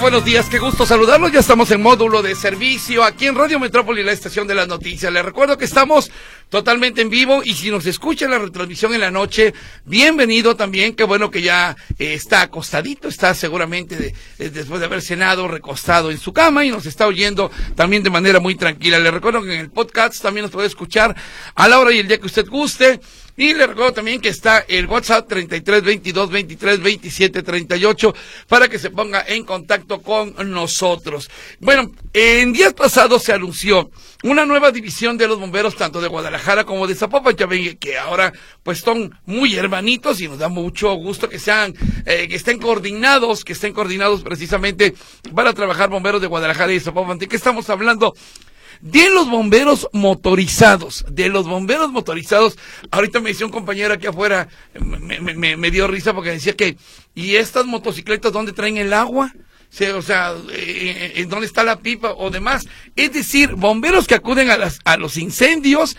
Buenos días, qué gusto saludarlos. Ya estamos en módulo de servicio aquí en Radio Metrópoli, la estación de las noticias. Les recuerdo que estamos totalmente en vivo y si nos escucha la retransmisión en la noche, bienvenido también. Qué bueno que ya eh, está acostadito, está seguramente después de haber cenado, recostado en su cama y nos está oyendo también de manera muy tranquila. Les recuerdo que en el podcast también nos puede escuchar a la hora y el día que usted guste. Y le recuerdo también que está el WhatsApp 33 22 23 27 38 para que se ponga en contacto con nosotros. Bueno, en días pasados se anunció una nueva división de los bomberos, tanto de Guadalajara como de Zapopan, ya ven que ahora pues son muy hermanitos y nos da mucho gusto que sean, eh, que estén coordinados, que estén coordinados precisamente para trabajar bomberos de Guadalajara y Zapopan. ¿De qué estamos hablando? De los bomberos motorizados, de los bomberos motorizados. Ahorita me decía un compañero aquí afuera, me, dio risa porque decía que, ¿y estas motocicletas dónde traen el agua? o sea, eh, eh, ¿en dónde está la pipa o demás? Es decir, bomberos que acuden a, las, a los incendios,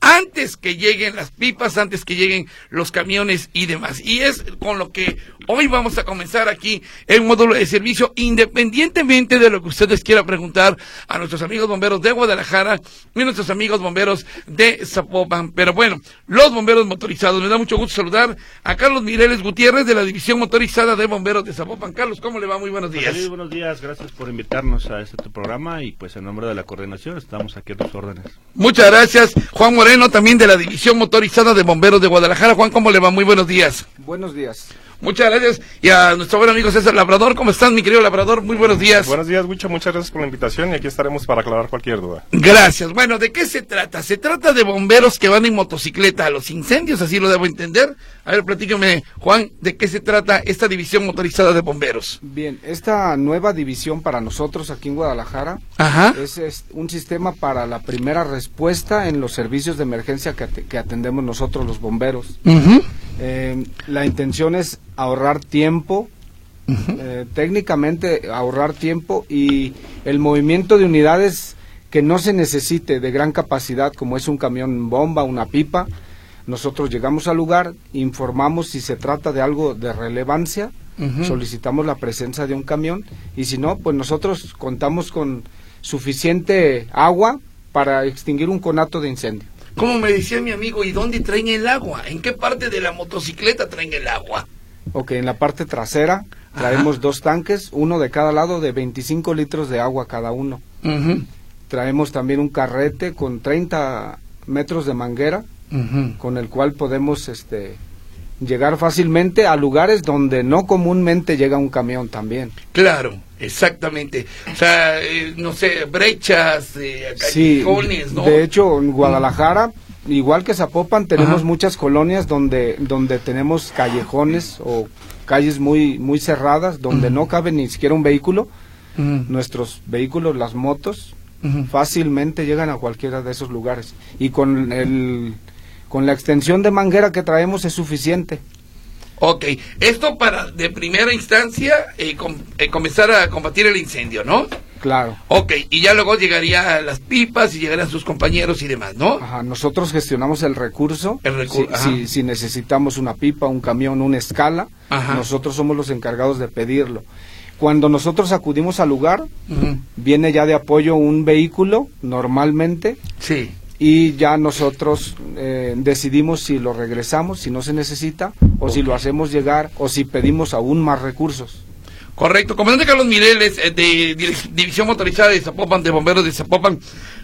antes que lleguen las pipas, antes que lleguen los camiones y demás. Y es con lo que hoy vamos a comenzar aquí el módulo de servicio, independientemente de lo que ustedes quieran preguntar a nuestros amigos bomberos de Guadalajara y nuestros amigos bomberos de Zapopan. Pero bueno, los bomberos motorizados. Me da mucho gusto saludar a Carlos Mireles Gutiérrez de la División Motorizada de Bomberos de Zapopan. Carlos, ¿cómo le va? Muy buenos días. Muy buenos días, gracias por invitarnos a este programa y pues en nombre de la coordinación estamos aquí a tus órdenes. Muchas gracias, Juan Moreno también de la División Motorizada de Bomberos de Guadalajara. Juan, ¿cómo le va? Muy buenos días. Buenos días. Muchas gracias. Y a nuestro buen amigo César Labrador, ¿cómo están, mi querido Labrador? Muy buenos días. Buenos días, mucho, muchas gracias por la invitación y aquí estaremos para aclarar cualquier duda. Gracias. Bueno, ¿de qué se trata? Se trata de bomberos que van en motocicleta a los incendios, así lo debo entender. A ver, platíqueme, Juan, ¿de qué se trata esta división motorizada de bomberos? Bien, esta nueva división para nosotros aquí en Guadalajara Es, un sistema para la primera respuesta en los servicios de emergencia que, atendemos nosotros los bomberos. Eh, la intención es ahorrar tiempo, eh, técnicamente ahorrar tiempo y el movimiento de unidades que no se necesite de gran capacidad, como es un camión bomba, una pipa. Nosotros llegamos al lugar, informamos si se trata de algo de relevancia, solicitamos la presencia de un camión y si no, pues nosotros contamos con suficiente agua para extinguir un conato de incendio. Como me decía mi amigo, ¿y dónde traen el agua? ¿En qué parte de la motocicleta traen el agua? Ok, en la parte trasera traemos dos tanques, uno de cada lado de 25 litros de agua cada uno. Traemos también un carrete con 30 metros de manguera, con el cual podemos este, llegar fácilmente a lugares donde no comúnmente llega un camión también. Claro, exactamente. O sea, eh, no sé, brechas, eh, callejones, ¿no? De hecho, en Guadalajara, igual que Zapopan, tenemos muchas colonias donde, donde tenemos callejones o calles muy, muy cerradas, donde no cabe ni siquiera un vehículo. Nuestros vehículos, las motos, fácilmente llegan a cualquiera de esos lugares. Y con el con la extensión de manguera que traemos es suficiente. Ok, esto para de primera instancia eh, eh, comenzar a combatir el incendio, ¿no? Claro. Ok, y ya luego llegaría a las pipas y llegarían sus compañeros y demás, ¿no? Ajá, nosotros gestionamos el recurso. El recurso. Si, si, necesitamos una pipa, un camión, una escala, nosotros somos los encargados de pedirlo. Cuando nosotros acudimos al lugar, viene ya de apoyo un vehículo, normalmente. Sí y ya nosotros eh, decidimos si lo regresamos, si no se necesita, o si lo hacemos llegar, o si pedimos aún más recursos. Correcto. Comandante Carlos Mireles, eh, de División Motorizada de Zapopan, de Bomberos de Zapopan,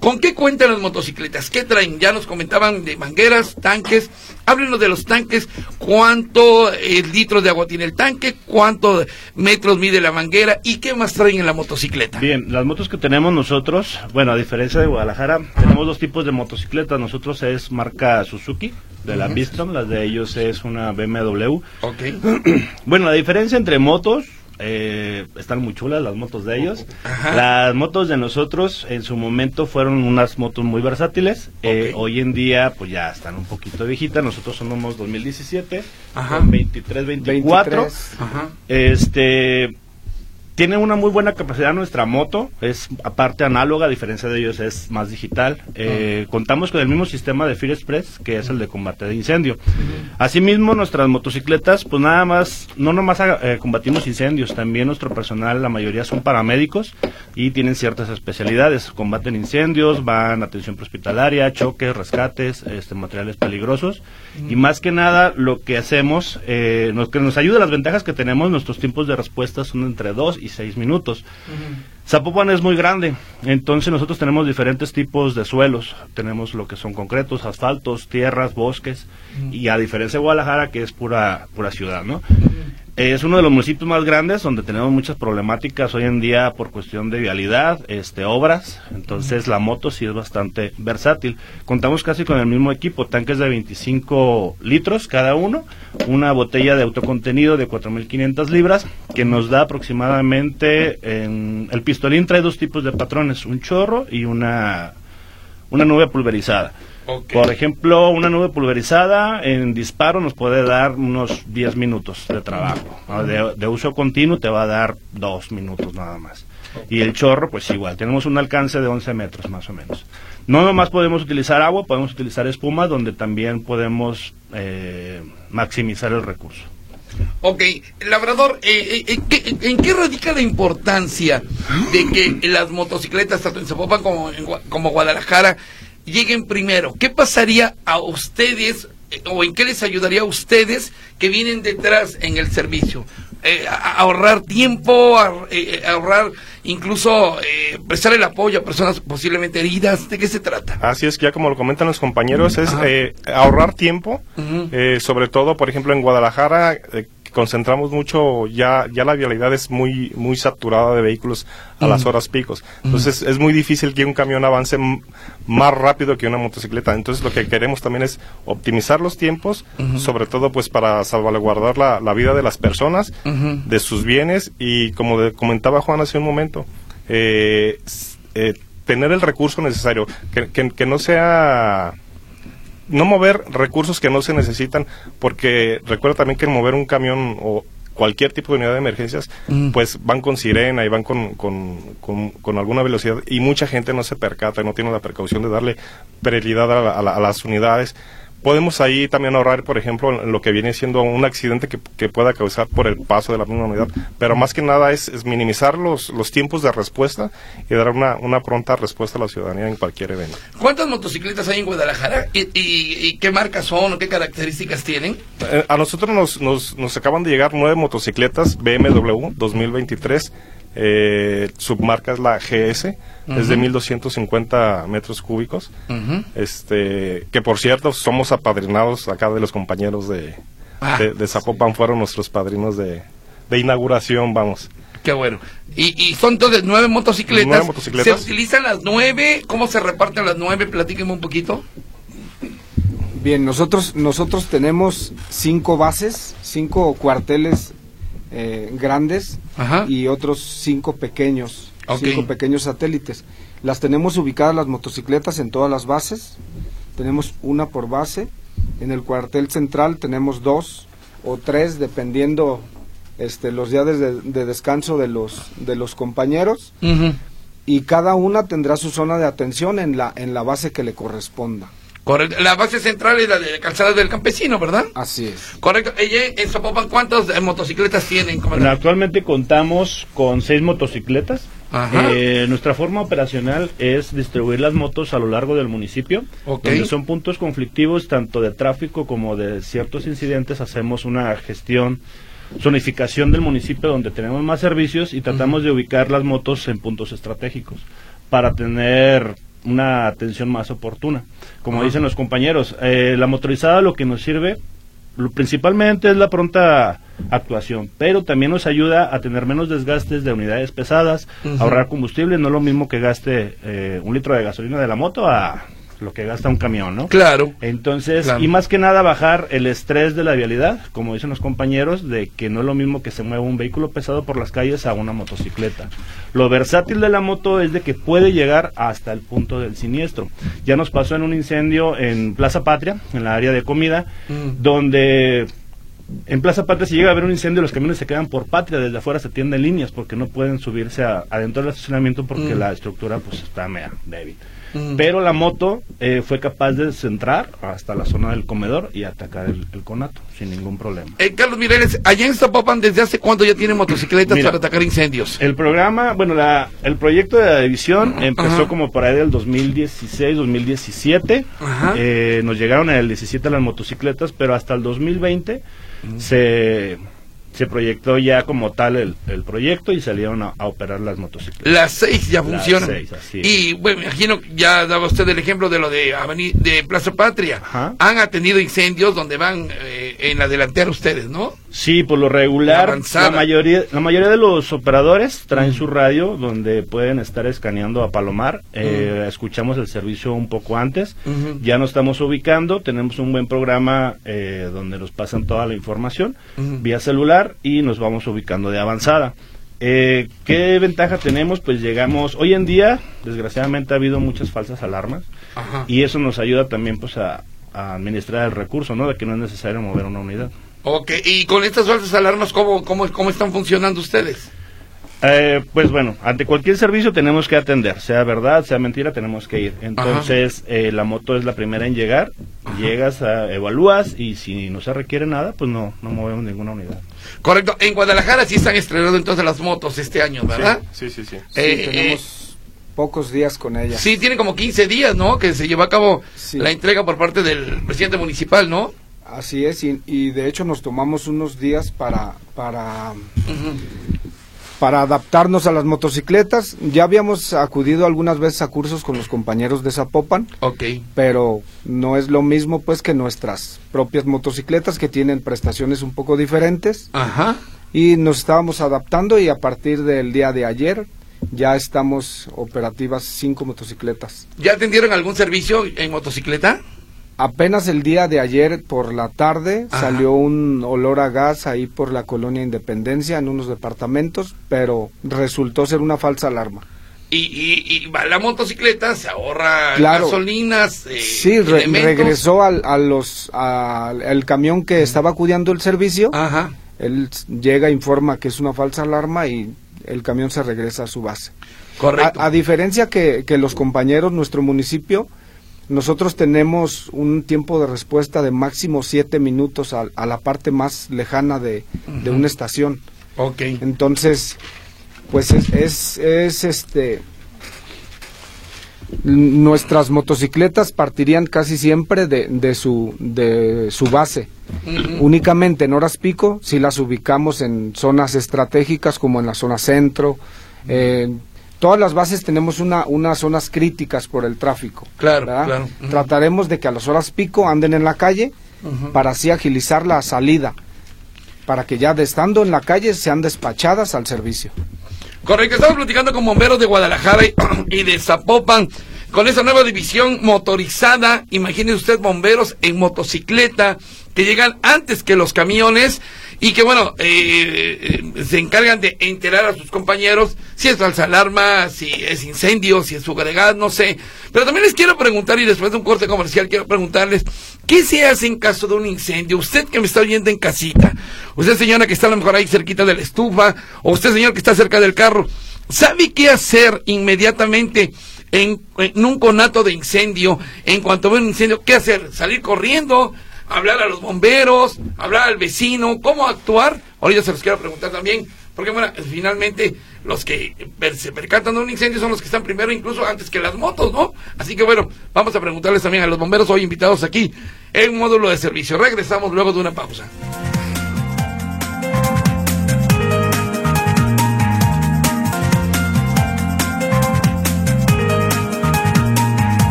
¿con qué cuentan las motocicletas? ¿Qué traen? Ya nos comentaban de mangueras, tanques. Háblenos de los tanques. ¿Cuánto eh, litros de agua tiene el tanque? ¿Cuántos metros mide la manguera? ¿Y qué más traen en la motocicleta? Bien, las motos que tenemos nosotros, bueno, a diferencia de Guadalajara, tenemos dos tipos de motocicletas. Nosotros es marca Suzuki de la Bistrom, las de ellos es una BMW. Ok. bueno, la diferencia entre motos eh, están muy chulas las motos de ellos. Las motos de nosotros en su momento fueron unas motos muy versátiles. Eh, hoy en día pues ya están un poquito viejitas. Nosotros somos 2017, Ajá. 23, 24. Este tiene una muy buena capacidad nuestra moto, es aparte análoga, a diferencia de ellos es más digital. Eh, contamos con el mismo sistema de Fire Express, que es el de combate de incendio. Asimismo, nuestras motocicletas, pues nada más, no nomás eh, combatimos incendios, también nuestro personal, la mayoría son paramédicos y tienen ciertas especialidades. Combaten incendios, van a atención prehospitalaria, choques, rescates, este, materiales peligrosos. Y más que nada, lo que hacemos, eh, lo que nos ayuda, las ventajas que tenemos, nuestros tiempos de respuesta son entre 2 y seis minutos. Zapopan es muy grande, entonces nosotros tenemos diferentes tipos de suelos. Tenemos lo que son concretos, asfaltos, tierras, bosques, y a diferencia de Guadalajara, que es pura, pura ciudad, ¿no? Es uno de los municipios más grandes donde tenemos muchas problemáticas hoy en día por cuestión de vialidad, este, obras. Entonces la moto sí es bastante versátil. Contamos casi con el mismo equipo, tanques de 25 litros cada uno, una botella de autocontenido de 4.500 libras que nos da aproximadamente, en, el pistolín trae dos tipos de patrones, un chorro y una, una nube pulverizada. Por ejemplo, una nube pulverizada en disparo nos puede dar unos 10 minutos de trabajo. De, uso continuo te va a dar 2 minutos nada más. Y el chorro, pues igual, tenemos un alcance de 11 metros más o menos. No nomás podemos utilizar agua, podemos utilizar espuma, donde también podemos eh, maximizar el recurso. Ok, Labrador, eh, eh, ¿en qué radica la importancia de que las motocicletas, tanto en Zapopan como en como Guadalajara, lleguen primero. ¿Qué pasaría a ustedes eh, o en qué les ayudaría a ustedes que vienen detrás en el servicio? Eh, ahorrar tiempo, eh, ahorrar incluso prestar el apoyo a personas posiblemente heridas. ¿De qué se trata? Así es, ya como lo comentan los compañeros, es ahorrar tiempo, sobre todo, por ejemplo, en Guadalajara concentramos mucho, ya, ya la vialidad es muy, muy saturada de vehículos a las horas picos. Entonces es muy difícil que un camión avance más rápido que una motocicleta. Entonces lo que queremos también es optimizar los tiempos, sobre todo pues para salvaguardar la, la vida de las personas, de sus bienes. Y como comentaba Juan hace un momento, eh, eh, tener el recurso necesario, que, que no sea no mover recursos que no se necesitan, porque recuerda también que mover un camión o cualquier tipo de unidad de emergencias, mm. pues van con sirena y van con, con, con, alguna velocidad y mucha gente no se percata, no tiene la precaución de darle prioridad a las unidades podemos ahí también ahorrar, por ejemplo, lo que viene siendo un accidente que, pueda causar por el paso de la misma unidad. Pero más que nada es, minimizar los, los tiempos de respuesta y dar una, una, pronta respuesta a la ciudadanía en cualquier evento. ¿Cuántas motocicletas hay en Guadalajara? ¿Y, y, qué marcas son o qué características tienen? Eh, a nosotros nos, nos, nos acaban de llegar nueve motocicletas BMW 2023 eh, submarca es la GS, es de 1250 metros cúbicos. este Que por cierto, somos apadrinados acá de los compañeros de, ah. de, Zapopan, fueron nuestros padrinos de, inauguración, vamos. Qué bueno. Y, son entonces nueve motocicletas. nueve motocicletas. ¿Se utilizan las nueve? ¿Cómo se reparten las nueve? Platíquenme un poquito. Bien, nosotros, nosotros tenemos cinco bases, cinco cuarteles eh, grandes y otros cinco pequeños, cinco pequeños satélites. Las tenemos ubicadas las motocicletas en todas las bases. Tenemos una por base. En el cuartel central tenemos dos o tres, dependiendo este, los días de, descanso de los, de los compañeros. Y cada una tendrá su zona de atención en la, en la base que le corresponda. Correcto. La base central es la de Calzada del Campesino, ¿verdad? Así es. Correcto. en Zapopan, ¿cuántas eh, motocicletas tienen? actualmente contamos con seis motocicletas. Eh, nuestra forma operacional es distribuir las motos a lo largo del municipio, donde son puntos conflictivos tanto de tráfico como de ciertos incidentes. Hacemos una gestión, zonificación del municipio donde tenemos más servicios y tratamos de ubicar las motos en puntos estratégicos para tener una atención más oportuna. Como dicen los compañeros, eh, la motorizada lo que nos sirve principalmente es la pronta actuación, pero también nos ayuda a tener menos desgastes de unidades pesadas, ahorrar combustible, no es lo mismo que gaste eh, un litro de gasolina de la moto a lo que gasta un camión, ¿no? Claro. Entonces, y más que nada bajar el estrés de la vialidad, como dicen los compañeros, de que no es lo mismo que se mueva un vehículo pesado por las calles a una motocicleta. Lo versátil de la moto es de que puede llegar hasta el punto del siniestro. Ya nos pasó en un incendio en Plaza Patria, en la área de comida, mm. donde en Plaza Patria si llega a haber un incendio, los camiones se quedan por patria, desde afuera se tienden líneas porque no pueden subirse adentro del estacionamiento porque mm. la estructura pues está media débil. Mm. Pero la moto eh, fue capaz de centrar hasta la zona del comedor y atacar el, conato sin ningún problema. Eh, Carlos Mireles, allá en Zapopan, ¿desde hace cuánto ya tienen motocicletas para atacar incendios? El programa, bueno, la, el proyecto de la división empezó como por ahí del 2016, 2017. Eh, nos llegaron en el 17 las motocicletas, pero hasta el 2020 se se proyectó ya como tal el, el proyecto y salieron a, operar las motocicletas. Las seis ya funcionan. y bueno, me imagino, ya daba usted el ejemplo de lo de, de Plaza Patria. Han atendido incendios donde van eh, en la delantera ustedes, ¿no? Sí, por lo regular, la, mayoría, la mayoría de los operadores traen su radio donde pueden estar escaneando a Palomar. Eh, escuchamos el servicio un poco antes. Ya nos estamos ubicando, tenemos un buen programa eh, donde nos pasan toda la información vía celular y nos vamos ubicando de avanzada. Eh, ¿Qué ventaja tenemos? Pues llegamos, hoy en día, desgraciadamente ha habido muchas falsas alarmas y eso nos ayuda también pues a, a administrar el recurso, ¿no? De que no es necesario mover una unidad. Ok, y con estas falsas alarmas, ¿cómo, cómo, cómo están funcionando ustedes? Eh, pues bueno, ante cualquier servicio tenemos que atender, sea verdad, sea mentira, tenemos que ir. Entonces, eh, la moto es la primera en llegar, llegas, evalúas y si no se requiere nada, pues no, no movemos ninguna unidad. Correcto, en Guadalajara sí están estrenando entonces las motos este año, ¿verdad? Sí, sí, sí. Eh, tenemos pocos días con ellas. Sí, tiene como 15 días, ¿no? Que se llevó a cabo la entrega por parte del presidente municipal, ¿no? Así es, y, de hecho nos tomamos unos días para, para, para adaptarnos a las motocicletas. Ya habíamos acudido algunas veces a cursos con los compañeros de Zapopan, okay. pero no es lo mismo pues que nuestras propias motocicletas que tienen prestaciones un poco diferentes. Ajá. Y nos estábamos adaptando y a partir del día de ayer ya estamos operativas cinco motocicletas. ¿Ya atendieron algún servicio en motocicleta? Apenas el día de ayer por la tarde salió un olor a gas ahí por la colonia Independencia en unos departamentos, pero resultó ser una falsa alarma. Y, y, la motocicleta se ahorra gasolinas. Eh, sí, regresó al, a los, al camión que estaba acudiendo el servicio. Ajá. Él llega, informa que es una falsa alarma y el camión se regresa a su base. Correcto. A, diferencia que, que los compañeros, nuestro municipio, nosotros tenemos un tiempo de respuesta de máximo siete minutos a, la parte más lejana de, una estación. Ok. Entonces, pues es, es, este nuestras motocicletas partirían casi siempre de, de, su, de su base. Únicamente en horas pico, si las ubicamos en zonas estratégicas como en la zona centro, todas las bases tenemos una, unas zonas críticas por el tráfico. Claro, claro. Trataremos de que a las horas pico anden en la calle para así agilizar la salida, para que ya de estando en la calle sean despachadas al servicio. Correcto, estamos platicando con bomberos de Guadalajara y de Zapopan con esa nueva división motorizada. Imagine usted bomberos en motocicleta que llegan antes que los camiones y que bueno, eh, eh, se encargan de enterar a sus compañeros si es falsa alarma, si es incendio, si es su agregado, no sé. Pero también les quiero preguntar, y después de un corte comercial quiero preguntarles, ¿qué se hace en caso de un incendio? Usted que me está oyendo en casita, usted señora que está a lo mejor ahí cerquita de la estufa, o usted señor que está cerca del carro, ¿sabe qué hacer inmediatamente? En, un conato de incendio, en cuanto ve un incendio, ¿qué hacer? ¿Salir corriendo? hablar a los bomberos, hablar al vecino, cómo actuar. Ahorita se los quiero preguntar también, porque bueno, finalmente los que se percatan de un incendio son los que están primero, incluso antes que las motos, ¿no? Así que bueno, vamos a preguntarles también a los bomberos hoy invitados aquí en módulo de servicio. Regresamos luego de una pausa.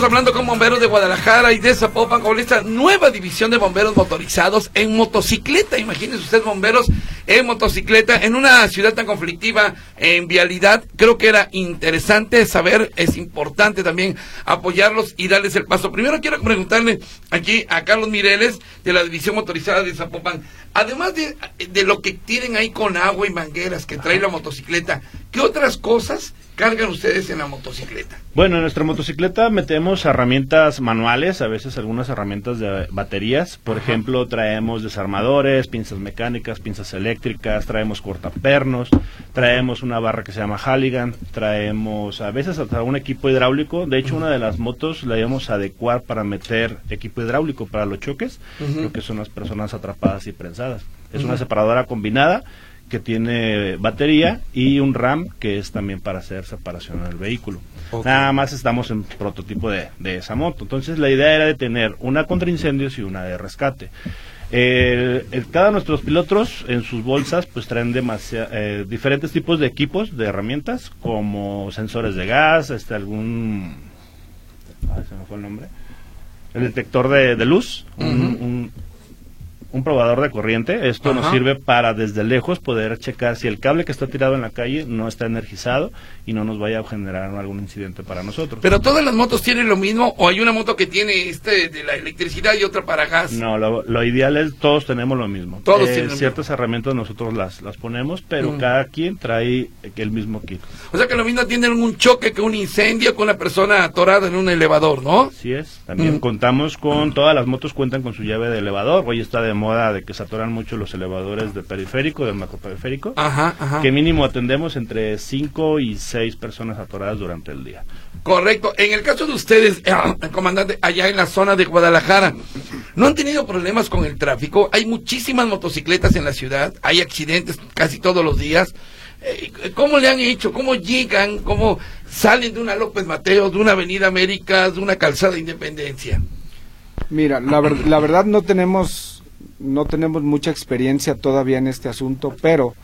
Estamos hablando con bomberos de Guadalajara y de Zapopan con esta nueva división de bomberos motorizados en motocicleta. Imagínense ustedes bomberos en motocicleta en una ciudad tan conflictiva en vialidad. Creo que era interesante saber, es importante también apoyarlos y darles el paso. Primero quiero preguntarle aquí a Carlos Mireles de la división motorizada de Zapopan. Además de, de lo que tienen ahí con agua y mangueras que trae la motocicleta, ¿qué otras cosas cargan ustedes en la motocicleta? Bueno, en nuestra motocicleta metemos herramientas manuales, a veces algunas herramientas de baterías. Por ejemplo, traemos desarmadores, pinzas mecánicas, pinzas eléctricas, traemos cortapernos, traemos una barra que se llama Halligan, traemos a veces hasta un equipo hidráulico. De hecho, una de las motos la íbamos a adecuar para meter equipo hidráulico para los choques, lo que son las personas atrapadas y prensadas. Es una separadora combinada que tiene batería y un RAM que es también para hacer separación del vehículo. Nada más estamos en prototipo de, esa moto. Entonces la idea era de tener una contra incendios y una de rescate. El, cada de nuestros pilotos en sus bolsas pues traen eh, diferentes tipos de equipos, de herramientas, como sensores de gas, este algún... Ay, se me fue el nombre. El detector de, luz, un un probador de corriente. Esto nos sirve para desde lejos poder checar si el cable que está tirado en la calle no está energizado y no nos vaya a generar algún incidente para nosotros. Pero todas las motos tienen lo mismo o hay una moto que tiene este de la electricidad y otra para gas. No, lo, ideal es todos tenemos lo mismo. Todos eh, ciertas herramientas nosotros las las ponemos, pero mm. cada quien trae el mismo kit. O sea que lo mismo tienen un choque que un incendio con la persona atorada en un elevador, ¿no? Así es. También mm. contamos con todas las motos cuentan con su llave de elevador. Hoy está de moda de que se atoran mucho los elevadores de periférico, del macroperiférico, ajá, ajá. que mínimo atendemos entre 5 y 6 personas atoradas durante el día. Correcto. En el caso de ustedes, eh, comandante, allá en la zona de Guadalajara, ¿no han tenido problemas con el tráfico? Hay muchísimas motocicletas en la ciudad, hay accidentes casi todos los días. Eh, ¿Cómo le han hecho? ¿Cómo llegan? ¿Cómo salen de una López Mateo, de una Avenida América, de una calzada Independencia? Mira, la, la verdad no tenemos no tenemos mucha experiencia todavía en este asunto, pero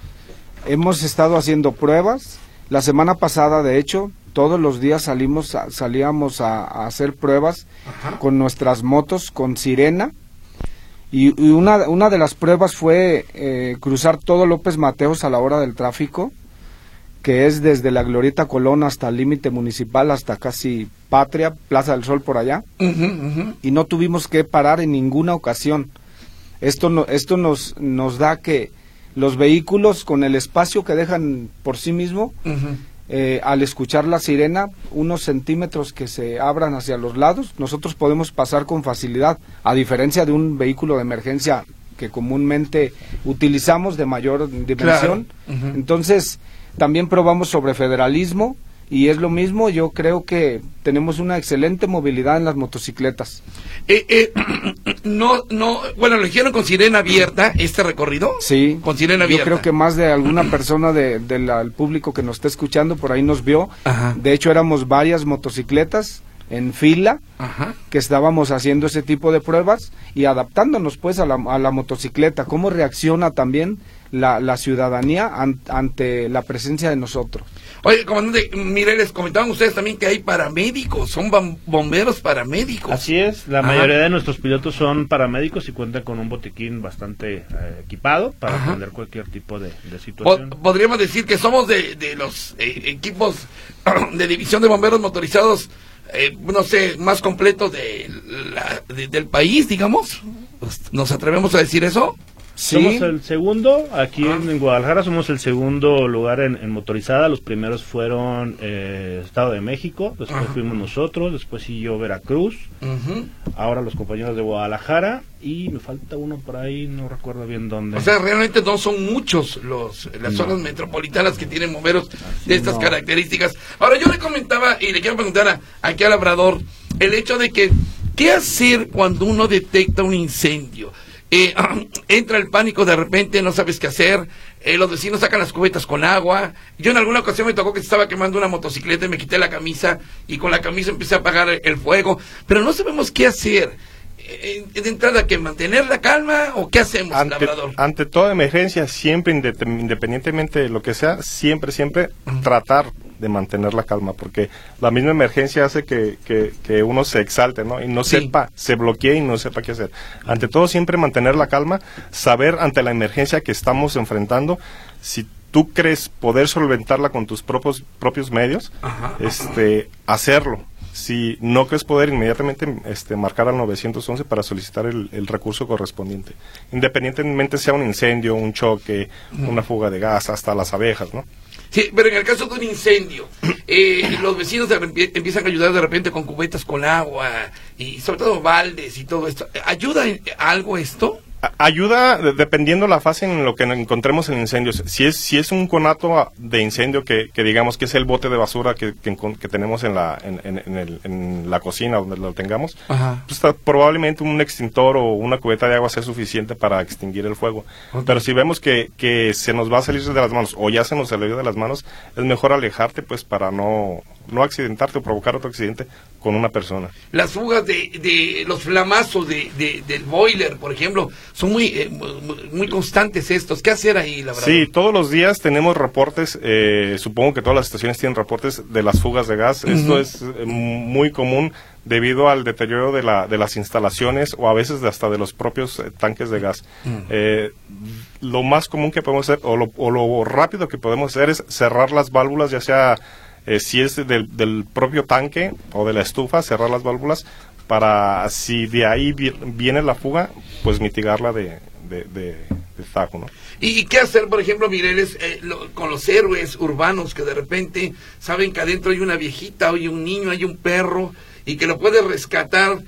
hemos estado haciendo pruebas. La semana pasada, de hecho, todos los días salimos salíamos a, hacer pruebas con nuestras motos con sirena. Y, una, una, de las pruebas fue eh, cruzar todo López Mateos a la hora del tráfico, que es desde la Glorieta Colón hasta el límite municipal, hasta casi Patria, Plaza del Sol por allá. Y no tuvimos que parar en ninguna ocasión. Esto, no, esto nos, nos da que los vehículos con el espacio que dejan por sí mismo, eh, al escuchar la sirena, unos centímetros que se abran hacia los lados, nosotros podemos pasar con facilidad, a diferencia de un vehículo de emergencia que comúnmente utilizamos de mayor dimensión. Entonces, también probamos sobre federalismo, y es lo mismo, yo creo que tenemos una excelente movilidad en las motocicletas. Eh, eh, no, no, bueno, lo hicieron con sirena abierta este recorrido. Sí. Con sirena abierta. Yo creo que más de alguna persona del de, público que nos está escuchando por ahí nos vio. De hecho, éramos varias motocicletas en fila que estábamos haciendo ese tipo de pruebas y adaptándonos pues a la, a la motocicleta. ¿Cómo reacciona también la, la ciudadanía ante la presencia de nosotros? Oye, comandante, mire, les comentaban ustedes también que hay paramédicos, son bomberos paramédicos. Así es, la mayoría de nuestros pilotos son paramédicos y cuentan con un botiquín bastante eh, equipado para atender cualquier tipo de, situación. Podríamos decir que somos de, de los eh, equipos de división de bomberos motorizados, eh, no sé, más completos de del país, digamos. ¿Nos atrevemos a decir eso? Somos el segundo, aquí en, Guadalajara somos el segundo lugar en, motorizada. Los primeros fueron eh, Estado de México, después fuimos nosotros, después siguió Veracruz, ahora los compañeros de Guadalajara y me falta uno por ahí, no recuerdo bien dónde. O sea, realmente no son muchos los las zonas metropolitanas que tienen bomberos de estas características. Ahora yo le comentaba y le quiero preguntar a, aquí al labrador el hecho de que, ¿qué hacer cuando uno detecta un incendio? Eh, entra el pánico de repente, no sabes qué hacer, eh, los vecinos sacan las cubetas con agua. Yo en alguna ocasión me tocó que estaba quemando una motocicleta y me quité la camisa y con la camisa empecé a apagar el fuego, pero no sabemos qué hacer. Eh, de entrada, que mantener la calma o qué hacemos, ante, Ante toda emergencia, siempre, independientemente de lo que sea, siempre, siempre tratar de mantener la calma, porque la misma emergencia hace que, que, uno se exalte, ¿no? Y no sepa, se bloquee y no sepa qué hacer. Ante todo, siempre mantener la calma, saber ante la emergencia que estamos enfrentando, si tú crees poder solventarla con tus propios, propios medios, este, hacerlo si no crees poder inmediatamente este, marcar al 911 para solicitar el, recurso correspondiente, independientemente sea un incendio, un choque, una fuga de gas, hasta las abejas, ¿no? Sí, pero en el caso de un incendio, eh, los vecinos empiezan a ayudar de repente con cubetas con agua y sobre todo baldes y todo esto. ¿Ayuda algo esto? Ayuda dependiendo la fase en lo que encontremos en incendios. Si es si es un conato de incendio que, digamos que es el bote de basura que, que, tenemos en la en, la cocina donde lo tengamos, pues probablemente un extintor o una cubeta de agua sea suficiente para extinguir el fuego. Pero si vemos que, que se nos va a salir de las manos o ya se nos salió de las manos, es mejor alejarte pues para no no accidentarte o provocar otro accidente con una persona. Las fugas de, de los flamazos de, del boiler, por ejemplo, son muy, eh, muy constantes estos. ¿Qué hacer ahí, la verdad? Sí, todos los días tenemos reportes, eh, supongo que todas las estaciones tienen reportes de las fugas de gas. Esto es eh, muy común debido al deterioro de, la, de las instalaciones o a veces hasta de los propios tanques de gas. lo más común que podemos hacer o lo, o lo rápido que podemos hacer es cerrar las válvulas, ya sea eh, si es del, del, propio tanque o de la estufa, cerrar las válvulas para si de ahí viene la fuga, pues mitigarla de, de, de, ¿no? ¿Y qué hacer, por ejemplo, Mireles, eh, con los héroes urbanos que de repente saben que adentro hay una viejita, hay un niño, hay un perro y que lo puede rescatar?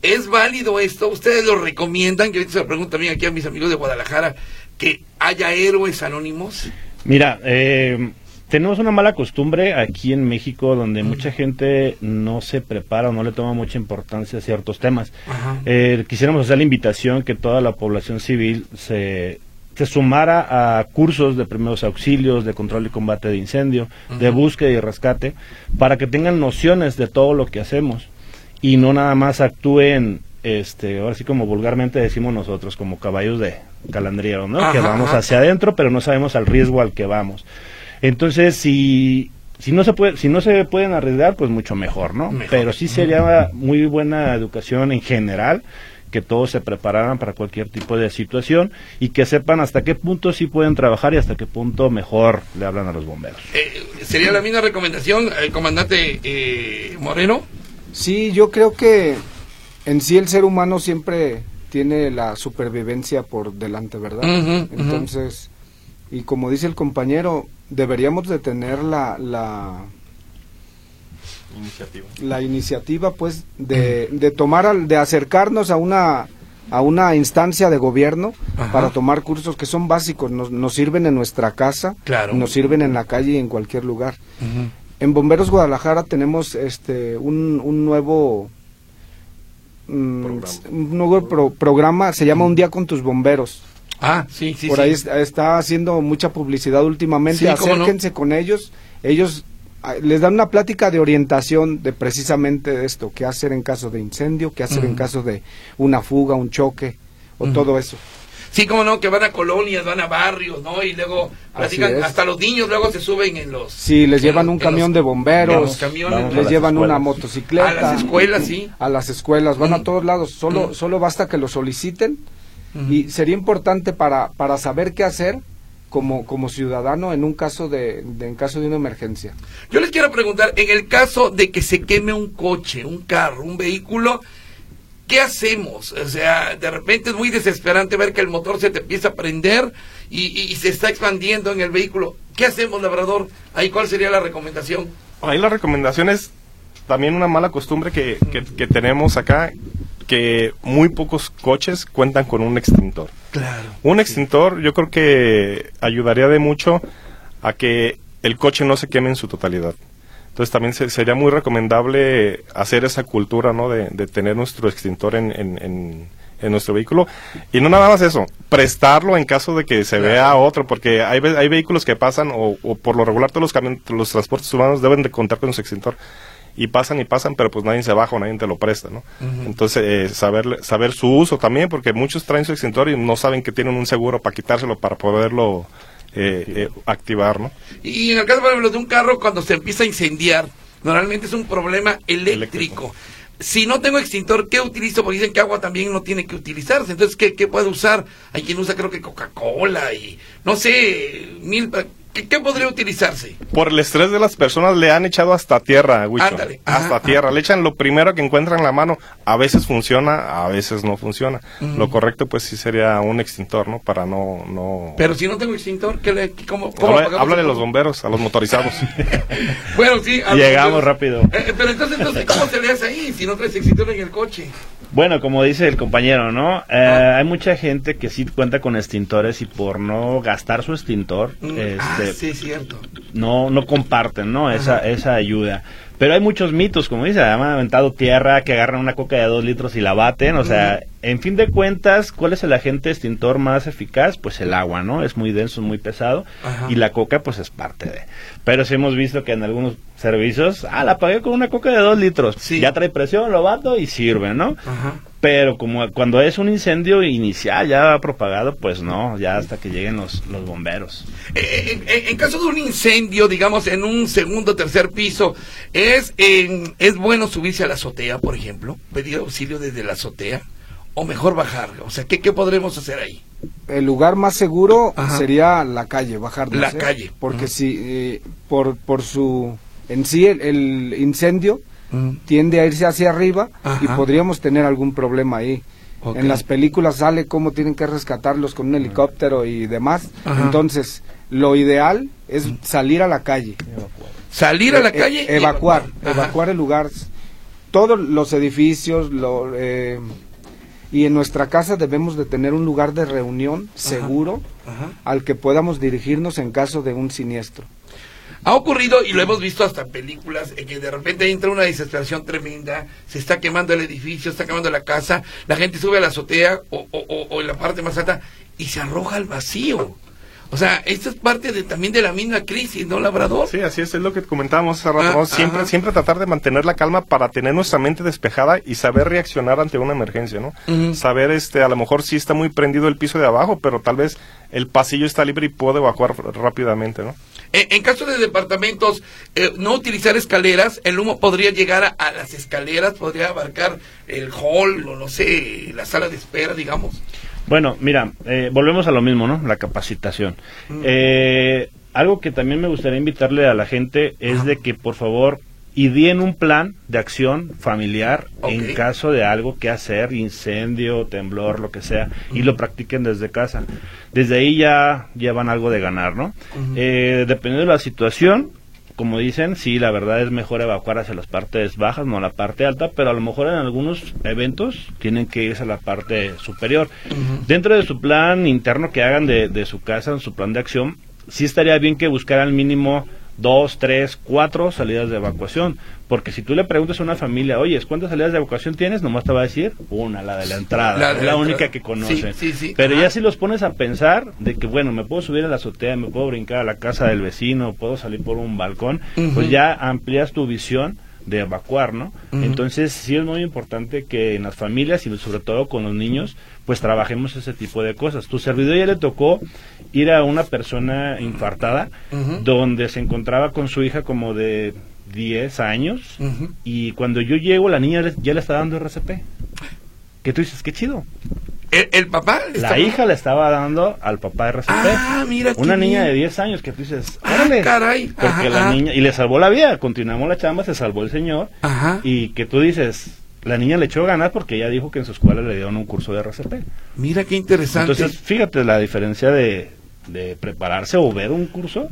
¿Es válido esto? ¿Ustedes lo recomiendan? Que ahorita se lo pregunto también aquí a mis amigos de Guadalajara, que haya héroes anónimos. Mira, eh, tenemos una mala costumbre aquí en México donde mucha gente no se prepara o no le toma mucha importancia a ciertos temas. Eh, quisiéramos hacer la invitación que toda la población civil se, se sumara a cursos de primeros auxilios, de control y combate de incendio, de búsqueda y rescate, para que tengan nociones de todo lo que hacemos y no nada más actúen, este, ahora sí como vulgarmente decimos nosotros, como caballos de calandriero, ¿no? que vamos hacia adentro, pero no sabemos al riesgo al que vamos. Entonces, si, si no se puede, si no se pueden arriesgar, pues mucho mejor, ¿no? Pero sí sería muy buena educación en general que todos se prepararan para cualquier tipo de situación y que sepan hasta qué punto sí pueden trabajar y hasta qué punto mejor le hablan a los bomberos. Eh, ¿Sería la misma recomendación, el comandante eh, Moreno? Sí, yo creo que en sí el ser humano siempre tiene la supervivencia por delante, ¿verdad? Entonces, y como dice el compañero, deberíamos de tener la, la iniciativa, la iniciativa pues de, de tomar, de acercarnos a una a una instancia de gobierno para tomar cursos que son básicos, nos, nos sirven en nuestra casa, nos sirven en la calle y en cualquier lugar. En Bomberos Guadalajara tenemos este un, un nuevo mm, un nuevo programa, se llama Un día con tus bomberos. Ah, sí, sí. Por ahí está haciendo mucha publicidad últimamente. Acérquense con ellos. Ellos ah, les dan una plática de orientación de precisamente de esto, qué hacer en caso de incendio, qué hacer en caso de una fuga, un choque o todo eso. Sí, como no, que van a colonias, van a barrios, ¿no? Y luego hasta los niños luego se suben en los... Sí, les llevan un camión de bomberos, les llevan una motocicleta. A las escuelas, sí. A las escuelas, van a todos lados, solo, solo basta que lo soliciten y sería importante para, para saber qué hacer como, como ciudadano en un caso de, en caso de una emergencia. Yo les quiero preguntar, en el caso de que se queme un coche, un carro, un vehículo, ¿qué hacemos? O sea, de repente es muy desesperante ver que el motor se te empieza a prender y, y, se está expandiendo en el vehículo. ¿Qué hacemos, labrador? Ahí, ¿cuál sería la recomendación? Ahí la recomendación es también una mala costumbre que, que, que tenemos acá, que muy pocos coches cuentan con un extintor. Claro. Un extintor yo creo que ayudaría de mucho a que el coche no se queme en su totalidad. Entonces también sería muy recomendable hacer esa cultura, ¿no? De, tener nuestro extintor en, en, en, nuestro vehículo. Y no nada más eso, prestarlo en caso de que se vea otro, porque hay, hay vehículos que pasan, o, o por lo regular todos los, los transportes humanos deben de contar con su extintor y pasan y pasan, pero pues nadie se baja o nadie te lo presta, ¿no? Entonces, eh, saber, saber su uso también, porque muchos traen su extintor y no saben que tienen un seguro para quitárselo para poderlo eh, activar, ¿no? Y en el caso, por ejemplo, de un carro, cuando se empieza a incendiar, normalmente es un problema eléctrico. Si no tengo extintor, ¿qué utilizo? Porque dicen que agua también no tiene que utilizarse. Entonces, ¿qué, qué puedo usar? Hay quien usa, creo que Coca-Cola y no sé, mil. ¿Qué, podría utilizarse? Por el estrés de las personas le han echado hasta tierra, hasta tierra. Le echan lo primero que encuentran en la mano. A veces funciona, a veces no funciona. Lo correcto, pues sí sería un extintor, ¿no? Para no. no... Pero si no tengo extintor, ¿qué le, cómo, Habla, los bomberos, a los motorizados. bueno, sí. Llegamos rápido. Eh, pero entonces, entonces, ¿cómo se le hace ahí si no traes extintor en el coche? Bueno, como dice el compañero, ¿no? Eh, ah. Hay mucha gente que sí cuenta con extintores y por no gastar su extintor, mm. ah, este, cierto. no, no comparten, ¿no? Esa, esa ayuda. Pero hay muchos mitos, como dice, han aventado tierra, que agarran una coca de dos litros y la baten, o sea, en fin de cuentas, ¿cuál es el agente extintor más eficaz? Pues el agua, ¿no? Es muy denso, muy pesado, y la coca pues es parte de. Pero sí hemos visto que en algunos servicios, ah, la pagué con una coca de dos litros, ya trae presión, lo bato y sirve, ¿no? Pero como cuando es un incendio inicial, ya propagado, pues no, ya hasta que lleguen los, los bomberos. Eh, eh, en, en, caso de un incendio, digamos, en un segundo o tercer piso, ¿es, ¿es bueno subirse a la azotea, por ejemplo? ¿Pedir auxilio desde la azotea? ¿O mejor bajar? O sea, ¿qué, qué podremos hacer ahí? El lugar más seguro sería la calle, bajar. La calle. Porque si, eh, por, por su, en sí, el incendio tiende a irse hacia arriba y podríamos tener algún problema ahí. En las películas sale cómo tienen que rescatarlos con un helicóptero y demás. Entonces, lo ideal es salir a la calle. Salir a la e-, e-, calle. evacuar, evacuar el lugar. Todos los edificios, lo, eh, y en nuestra casa debemos de tener un lugar de reunión seguro al que podamos dirigirnos en caso de un siniestro. Ha ocurrido, y lo hemos visto hasta en películas, en que de repente entra una desesperación tremenda, se está quemando el edificio, está quemando la casa, la gente sube a la azotea o, o en la parte más alta y se arroja al vacío. O sea, esto es parte de, también de la misma crisis, ¿no, Labrador? Sí, así es, es lo que comentábamos hace rato, ah, Siempre, siempre tratar de mantener la calma para tener nuestra mente despejada y saber reaccionar ante una emergencia, ¿no? Saber, este, a lo mejor sí está muy prendido el piso de abajo, pero tal vez el pasillo está libre y puedo evacuar rápidamente, ¿no? En, caso de departamentos, eh, no utilizar escaleras, el humo podría llegar a, las escaleras, podría abarcar el hall, o no sé, la sala de espera, digamos. Bueno, mira, eh, volvemos a lo mismo, ¿no? La capacitación. Mm. Eh, algo que también me gustaría invitarle a la gente es de que por favor ideen un plan de acción familiar en caso de algo que hacer, incendio, temblor, lo que sea, y lo practiquen desde casa. Desde ahí ya llevan algo de ganar, ¿no? eh, dependiendo de la situación, como dicen, sí, la verdad es mejor evacuar hacia las partes bajas, no a la parte alta, pero a lo mejor en algunos eventos tienen que irse a la parte superior. Dentro de su plan interno que hagan de, de su casa, en su plan de acción, sí estaría bien que buscaran mínimo dos, tres, cuatro salidas de evacuación. Porque si tú le preguntas a una familia, oye, ¿cuántas salidas de evacuación tienes? Nomás te va a decir una, la de la entrada. La, la única que conoce. Pero ya si los pones a pensar de que, bueno, me puedo subir a la azotea, me puedo brincar a la casa del vecino, puedo salir por un balcón, pues ya amplías tu visión de evacuar, ¿no? Entonces sí es muy importante que en las familias y sobre todo con los niños, pues trabajemos ese tipo de cosas. Tu servidor ya le tocó ir a una persona infartada donde se encontraba con su hija como de 10 años y cuando yo llego la niña ya le está dando RCP. Que tú dices, qué chido. ¿El, papá? La hija le estaba dando al papá RCP. Ah, mira. Una niña de 10 años que tú dices, ah, caray. Porque la niña, y le salvó la vida, continuamos la chamba, se salvó el señor. Ajá. Y que tú dices, la niña le echó ganas porque ella dijo que en su escuela le dieron un curso de RCP. Mira qué interesante. Entonces, fíjate la diferencia de, de prepararse o ver un curso,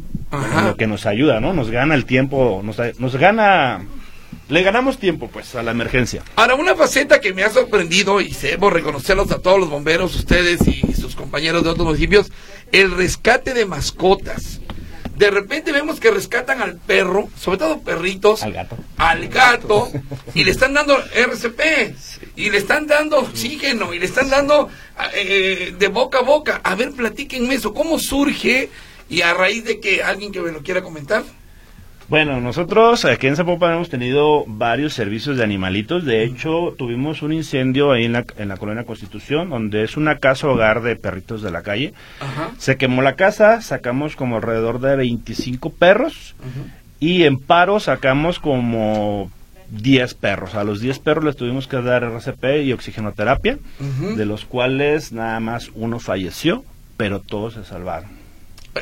lo que nos ayuda, ¿no? Nos gana el tiempo, nos, nos gana le ganamos tiempo, pues, a la emergencia. Ahora, una faceta que me ha sorprendido y debo reconocerlos a todos los bomberos, ustedes y sus compañeros de otros municipios, el rescate de mascotas. De repente vemos que rescatan al perro, sobre todo perritos, al gato, al gato, y le están dando RCP, y le están dando oxígeno, y le están dando eh, de boca a boca. A ver, platíquenme eso, ¿cómo surge? Y a raíz de que alguien que me lo quiera comentar. Bueno, nosotros aquí en Zapopan hemos tenido varios servicios de animalitos. De hecho, tuvimos un incendio ahí en la, en la colonia Constitución, donde es una casa hogar de perritos de la calle. Se quemó la casa, sacamos como alrededor de 25 perros y en paro sacamos como 10 perros. A los 10 perros les tuvimos que dar RCP y oxigenoterapia, de los cuales nada más uno falleció, pero todos se salvaron.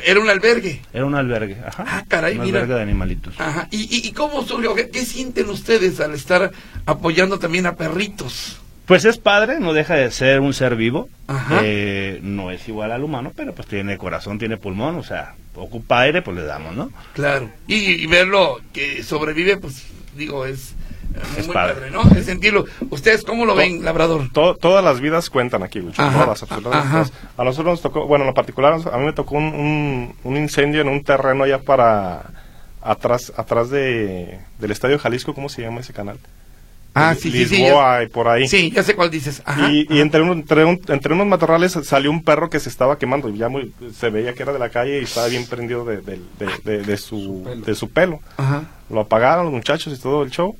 Era un albergue. Era un albergue, ajá. Ah, caray, un albergue de animalitos. Ajá. ¿Y, y, cómo surgió? ¿Qué, sienten ustedes al estar apoyando también a perritos? Pues es padre, no deja de ser un ser vivo. Eh, no es igual al humano, pero pues tiene corazón, tiene pulmón, o sea, ocupa aire, pues le damos, ¿no? Claro. y verlo que sobrevive, pues digo, es es muy padre. ¿no? Es sentirlo. ¿Ustedes cómo lo ven, Labrador? todas las vidas cuentan aquí, Todas, absolutamente. A nosotros nos tocó, bueno, en lo particular, a mí me tocó un, un, incendio en un terreno allá para atrás atrás de, del Estadio Jalisco, ¿cómo se llama ese canal? Ah, sí, sí, sí. y por ahí. Sí, ya sé cuál dices. y, entre, entre, entre, unos matorrales salió un perro que se estaba quemando. Ya muy, se veía que era de la calle y estaba bien prendido de, de, su, de su pelo. Ajá. Lo apagaron los muchachos y todo el show.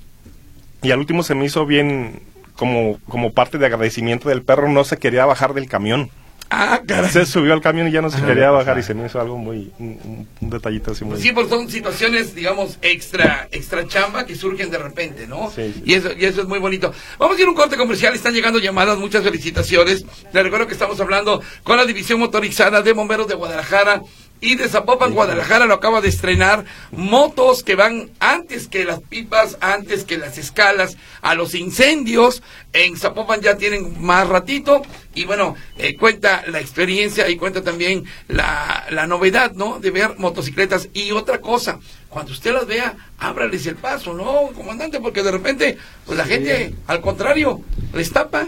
Y al último se me hizo bien como, como parte de agradecimiento del perro, no se quería bajar del camión. Ah, caray. Se subió al camión y ya no se quería bajar y se me hizo algo muy, un, detallito así muy... Sí, porque son situaciones, digamos, extra, extra chamba que surgen de repente, ¿no? Sí, Y, eso, y eso es muy bonito. Vamos a ir a un corte comercial, están llegando llamadas, muchas felicitaciones. Les recuerdo que estamos hablando con la División Motorizada de Bomberos de Guadalajara y de Zapopan, Guadalajara lo acaba de estrenar. Motos que van antes que las pipas, antes que las escalas, a los incendios. En Zapopan ya tienen más ratito. Y bueno, eh, cuenta la experiencia y cuenta también la, la novedad, ¿no? De ver motocicletas. Y otra cosa, cuando usted las vea, ábrales el paso, ¿no, comandante? Porque de repente, pues la gente, al contrario, les tapa.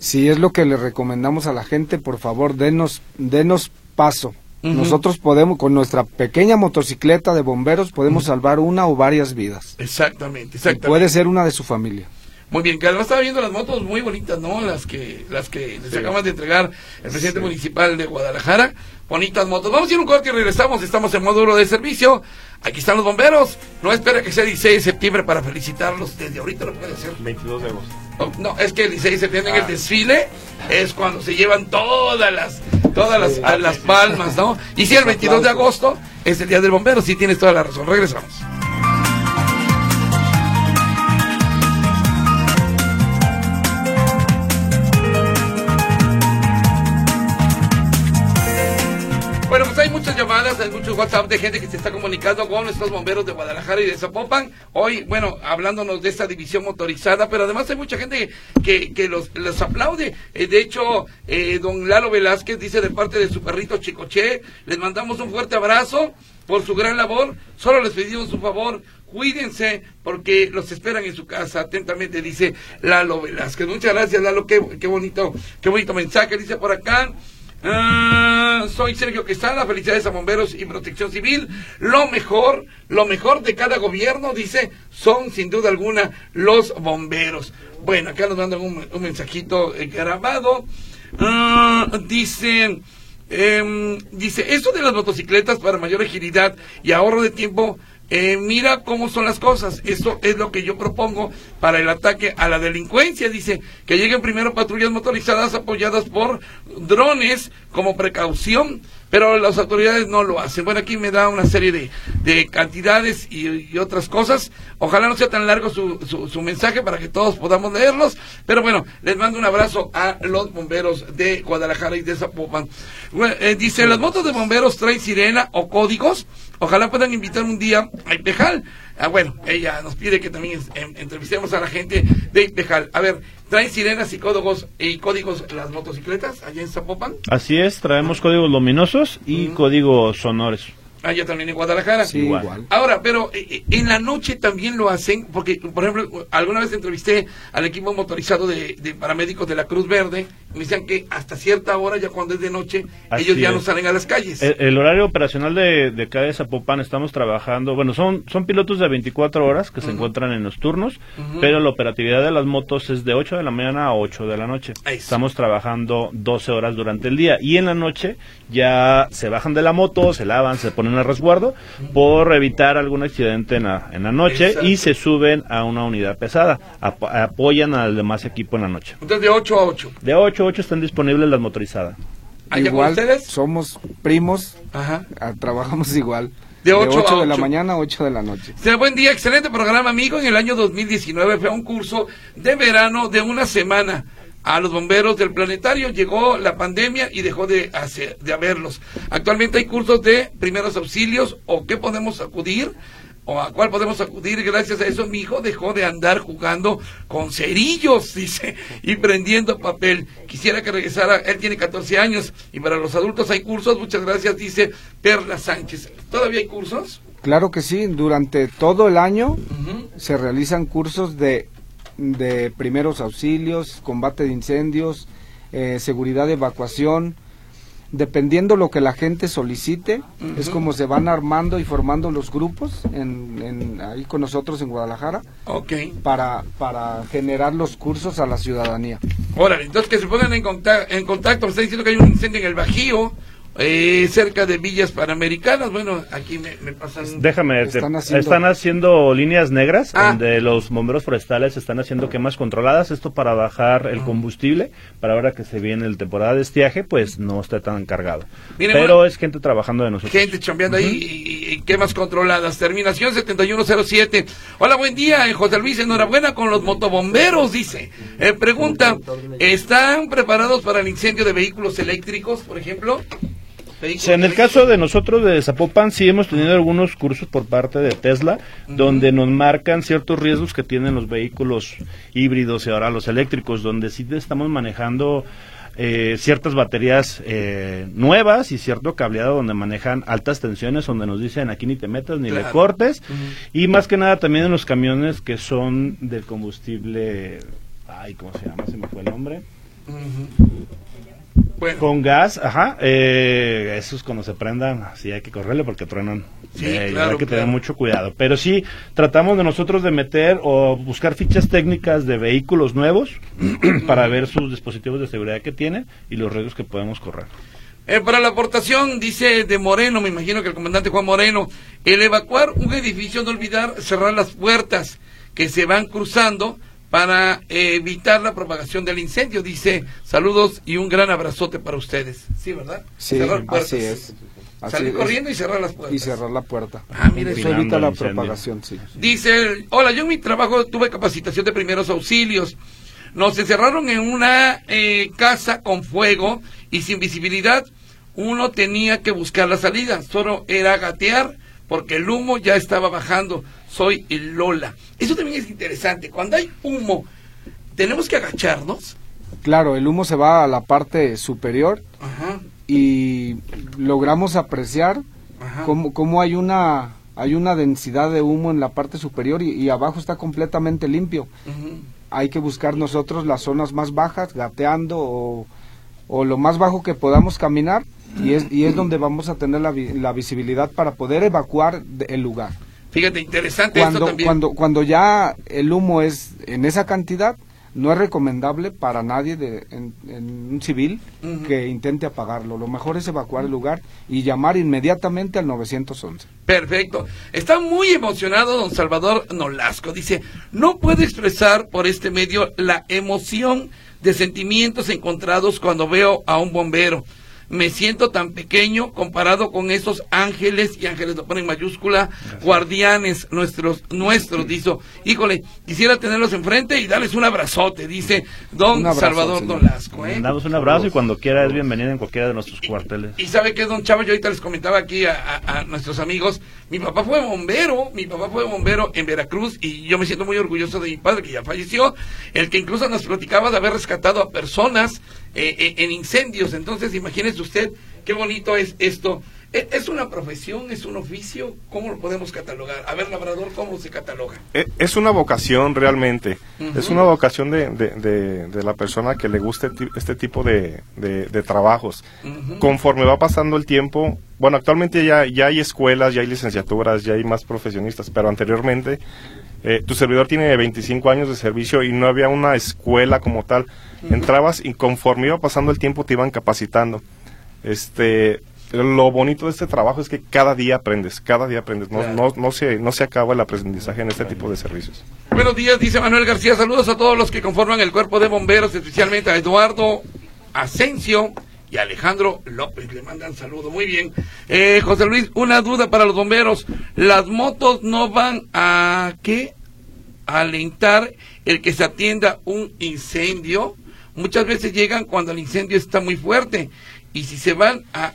Si es lo que le recomendamos a la gente, por favor, denos, denos paso nosotros podemos, con nuestra pequeña motocicleta de bomberos, podemos salvar una o varias vidas. Exactamente, exactamente. puede ser una de su familia. Muy bien, que además estaba viendo las motos muy bonitas, ¿no? Las que, las que les acaban de entregar el presidente municipal de Guadalajara. Bonitas motos. Vamos a ir un corte y regresamos. Estamos en módulo de servicio. Aquí están los bomberos. No espera que sea el 16 de septiembre para felicitarlos. Desde ahorita lo puede hacer. 22 de agosto. Oh, no, es que el 16 de septiembre en el ah. desfile es cuando se llevan todas las todas las, las palmas, ¿no? Y si el 22 de agosto es el día del bombero, sí tienes toda la razón. Regresamos. Hay muchos WhatsApp de gente que se está comunicando con nuestros bomberos de Guadalajara y de Zapopan. Hoy, bueno, hablándonos de esta división motorizada, pero además hay mucha gente que, los, los aplaude. Eh, de hecho, eh, don Lalo Velázquez dice de parte de su perrito Chicoche, les mandamos un fuerte abrazo por su gran labor. Solo les pedimos un favor, cuídense porque los esperan en su casa. Atentamente dice Lalo Velázquez. Muchas gracias, Lalo. Qué bonito, qué bonito mensaje. Dice por acá. Ah, soy Sergio Quesada, felicidades a bomberos y protección civil. Lo mejor, lo mejor de cada gobierno, dice, son sin duda alguna los bomberos. Bueno, acá nos mandan un, mensajito eh, grabado. Ah, dice, em, dice, esto de las motocicletas para mayor agilidad y ahorro de tiempo eh, mira cómo son las cosas. Eso es lo que yo propongo para el ataque a la delincuencia. Dice que lleguen primero patrullas motorizadas apoyadas por drones como precaución pero las autoridades no lo hacen. Bueno, aquí me da una serie de, de cantidades y, otras cosas. Ojalá no sea tan largo su, su, mensaje para que todos podamos leerlos, pero bueno, les mando un abrazo a los bomberos de Guadalajara y de Zapopan. Eh, dice, las motos de bomberos traen sirena o códigos. Ojalá puedan invitar un día a Ipejal. Ah, bueno, ella nos pide que también entrevistemos a la gente de Ipejal. A ver, ¿Traen sirenas y códigos, y códigos las motocicletas allá en Zapopan? Así es, traemos códigos luminosos y códigos sonores. Allá también en Guadalajara. Sí, igual. Ahora, pero eh, eh, en la noche también lo hacen, porque, por ejemplo, alguna vez entrevisté al equipo motorizado de, paramédicos de la Cruz Verde me decían que hasta cierta hora, ya cuando es de noche, ellos ya no salen a las calles. El, horario operacional de, de de Zapopan estamos trabajando, bueno, son, son pilotos de 24 horas que se encuentran en los turnos, pero la operatividad de las motos es de 8 de la mañana a 8 de la noche. Estamos trabajando 12 horas durante el día y en la noche ya se bajan de la moto, se lavan, se ponen a resguardo por evitar algún accidente en la, en la noche y se suben a una unidad pesada, apoyan al demás equipo en la noche. Entonces de 8 a 8. De 8 a 8 están disponibles las motorizadas. Igual ustedes? somos primos, Ajá. Ah, trabajamos igual. De 8, de la mañana a 8 de la noche. buen día, excelente programa, amigo. En el año 2019 fue un curso de verano de una semana a los bomberos del planetario. Llegó la pandemia y dejó de, hacer, de haberlos. Actualmente hay cursos de primeros auxilios o qué podemos acudir o a cuál podemos acudir. Gracias a eso mi hijo dejó de andar jugando con cerillos, dice, y prendiendo papel. Quisiera que regresara, él tiene 14 años y para los adultos hay cursos. Muchas gracias, dice Perla Sánchez. ¿Todavía hay cursos? Claro que sí, durante todo el año se realizan cursos de, de primeros auxilios, combate de incendios, eh, seguridad de evacuación, dependiendo lo que la gente solicite, es como se van armando y formando los grupos en, ahí con nosotros en Guadalajara okay. para, para generar los cursos a la ciudadanía. Órale, entonces que se pongan en, contacto, en contacto, me está diciendo que hay un incendio en el Bajío, eh, cerca de Villas Panamericanas. Bueno, aquí me, pasan. Déjame, están, haciendo... líneas negras ah. donde los bomberos forestales están haciendo quemas controladas. Esto para bajar el combustible. Para ahora que se viene el temporada de estiaje, pues no esté tan cargado. Pero es gente trabajando de nosotros. Gente chambeando ahí y, quemas controladas. Terminación 7107. Hola, buen día, eh, José Luis. Enhorabuena con los motobomberos, dice. Eh, pregunta: ¿están preparados para el incendio de vehículos eléctricos, por ejemplo? En el caso de nosotros de Zapopan sí hemos tenido algunos cursos por parte de Tesla donde nos marcan ciertos riesgos que tienen los vehículos híbridos y ahora los eléctricos, donde sí estamos manejando eh, ciertas baterías eh, nuevas y cierto cableado donde manejan altas tensiones, donde nos dicen aquí ni te metas ni le cortes, y más que nada también en los camiones que son de combustible, ay, ¿cómo se llama? Se me fue el nombre. Con gas, ajá. Eh, esos cuando se prendan, sí hay que correrle porque truenan. Sí, eh, hay que tener mucho cuidado. Pero sí, tratamos de nosotros de meter o buscar fichas técnicas de vehículos nuevos para ver sus dispositivos de seguridad que tienen y los riesgos que podemos correr. Eh, para la aportación, dice de Moreno, me imagino que el comandante Juan Moreno, el evacuar un edificio, no olvidar cerrar las puertas que se van cruzando para evitar la propagación del incendio. Dice, saludos y un gran abrazote para ustedes. Sí, ¿verdad? Sí, así es. Salir corriendo y cerrar las puertas. Y cerrar la puerta. Ah, mire, eso evita la propagación, sí. Dice, hola, yo en mi trabajo tuve capacitación de primeros auxilios. Nos encerraron en una eh, casa con fuego y sin visibilidad. Uno tenía que buscar la salida. Solo era gatear porque el humo ya estaba bajando. Soy el Lola. Eso también es interesante. Cuando hay humo, tenemos que agacharnos. Claro, el humo se va a la parte superior y logramos apreciar cómo, hay una hay una densidad de humo en la parte superior y, abajo está completamente limpio. Hay que buscar nosotros las zonas más bajas, gateando o, o lo más bajo que podamos caminar y es, y es donde vamos a tener la, la visibilidad para poder evacuar el lugar. Fíjate, interesante cuando, esto también. Cuando, cuando ya el humo es en esa cantidad, no es recomendable para nadie de, en, un civil que intente apagarlo. Lo mejor es evacuar el lugar y llamar inmediatamente al 911. Perfecto. Está muy emocionado don Salvador Nolasco. Dice, no puedo expresar por este medio la emoción de sentimientos encontrados cuando veo a un bombero me siento tan pequeño comparado con esos ángeles, y ángeles lo ponen en mayúscula, guardianes nuestros, nuestros, dice, híjole, quisiera tenerlos enfrente y darles un abrazote, dice don Salvador Dolasco. ¿eh? Damos un abrazo y cuando quiera es bienvenido en cualquiera de nuestros cuarteles. Y, sabe que don Chavo, yo ahorita les comentaba aquí a, nuestros amigos, mi papá fue bombero, mi papá fue bombero en Veracruz y yo me siento muy orgulloso de mi padre que ya falleció, el que incluso nos platicaba de haber rescatado a personas eh, eh, en incendios. Entonces, imagínese usted qué bonito es esto. ¿E-, ¿Es una profesión, es un oficio? ¿Cómo lo podemos catalogar? A ver, labrador, ¿cómo se cataloga? E-, es una vocación realmente. Es una vocación de, de, la persona que le guste este tipo de, trabajos. Conforme va pasando el tiempo, bueno, actualmente ya, ya hay escuelas, ya hay licenciaturas, ya hay más profesionistas, pero anteriormente eh, tu servidor tiene 25 años de servicio y no había una escuela como tal. Entrabas y conforme iba pasando el tiempo te iban capacitando. Este, lo bonito de este trabajo es que cada día aprendes, cada día aprendes. No, no, no, se, no se acaba el aprendizaje en este tipo de servicios. Buenos días, dice Manuel García. Saludos a todos los que conforman el cuerpo de bomberos, especialmente a Eduardo Asensio y Alejandro López. Le mandan saludos. Muy bien. Eh, José Luis, una duda para los bomberos. Las motos no van a qué? alentar el que se atienda un incendio. Muchas veces llegan cuando el incendio está muy fuerte y si se van a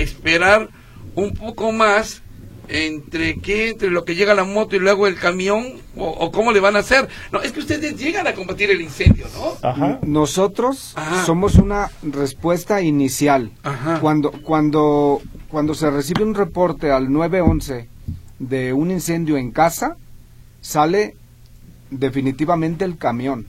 esperar un poco más entre qué, entre lo que llega la moto y luego el camión, o, cómo le van a hacer. No, es que ustedes llegan a combatir el incendio, ¿no? Nosotros somos una respuesta inicial. Cuando, cuando, cuando se recibe un reporte al 911 de un incendio en casa, sale definitivamente el camión.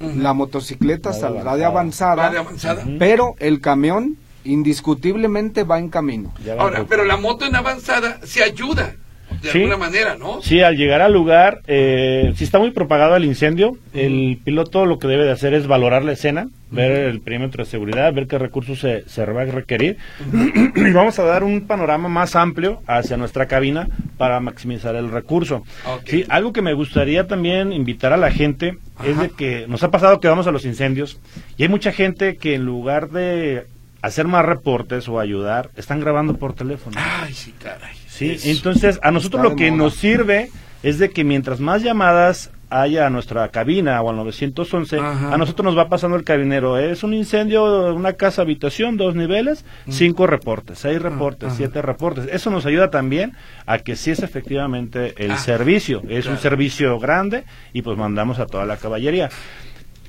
La motocicleta saldrá de avanzada, de avanzada, pero el camión indiscutiblemente va en camino. Ahora, pero la moto en avanzada se ayuda de alguna manera, ¿no? Sí, al llegar al lugar, eh, si está muy propagado el incendio, el piloto lo que debe de hacer es valorar la escena, ver el perímetro de seguridad, ver qué recursos se, se va a requerir. Y vamos a dar un panorama más amplio hacia nuestra cabina para maximizar el recurso. Sí, algo que me gustaría también invitar a la gente es de que nos ha pasado que vamos a los incendios y hay mucha gente que en lugar de hacer más reportes o ayudar, están grabando por teléfono. Ay, sí, caray. Sí, entonces a nosotros lo que nos sirve es de que mientras más llamadas haya a nuestra cabina o al 911, a nosotros nos va pasando el cabinero. Es un incendio, una casa habitación, dos niveles, cinco reportes, seis ah, reportes, siete reportes. Eso nos ayuda también a que sí es efectivamente el ah, servicio. Es un servicio grande y pues mandamos a toda la caballería.